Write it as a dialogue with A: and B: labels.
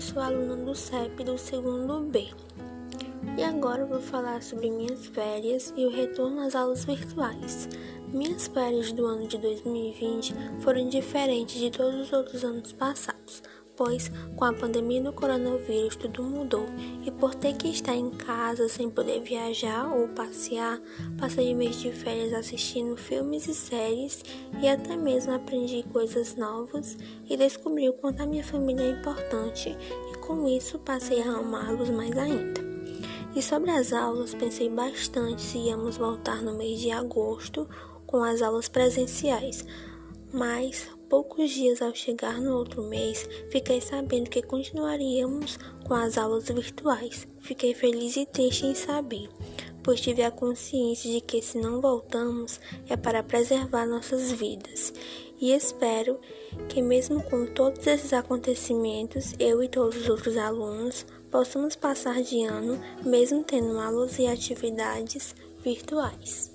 A: sou aluna do CEP do segundo B. E agora vou falar sobre minhas férias e o retorno às aulas virtuais. Minhas férias do ano de 2020 foram diferentes de todos os outros anos passados, pois com a pandemia do coronavírus tudo mudou. E por ter que estar em casa sem poder viajar ou passear, passei o mês de férias assistindo filmes e séries e até mesmo aprendi coisas novas e descobri o quanto a minha família é importante. E com isso passei a amá-los mais ainda. E sobre as aulas, pensei bastante se íamos voltar no mês de agosto com as aulas presenciais, mas poucos dias ao chegar no outro mês, fiquei sabendo que continuaríamos com as aulas virtuais. Fiquei feliz e triste em saber, pois tive a consciência de que se não voltamos é para preservar nossas vidas. E espero que, mesmo com todos esses acontecimentos, eu e todos os outros alunos possamos passar de ano, mesmo tendo aulas e atividades virtuais.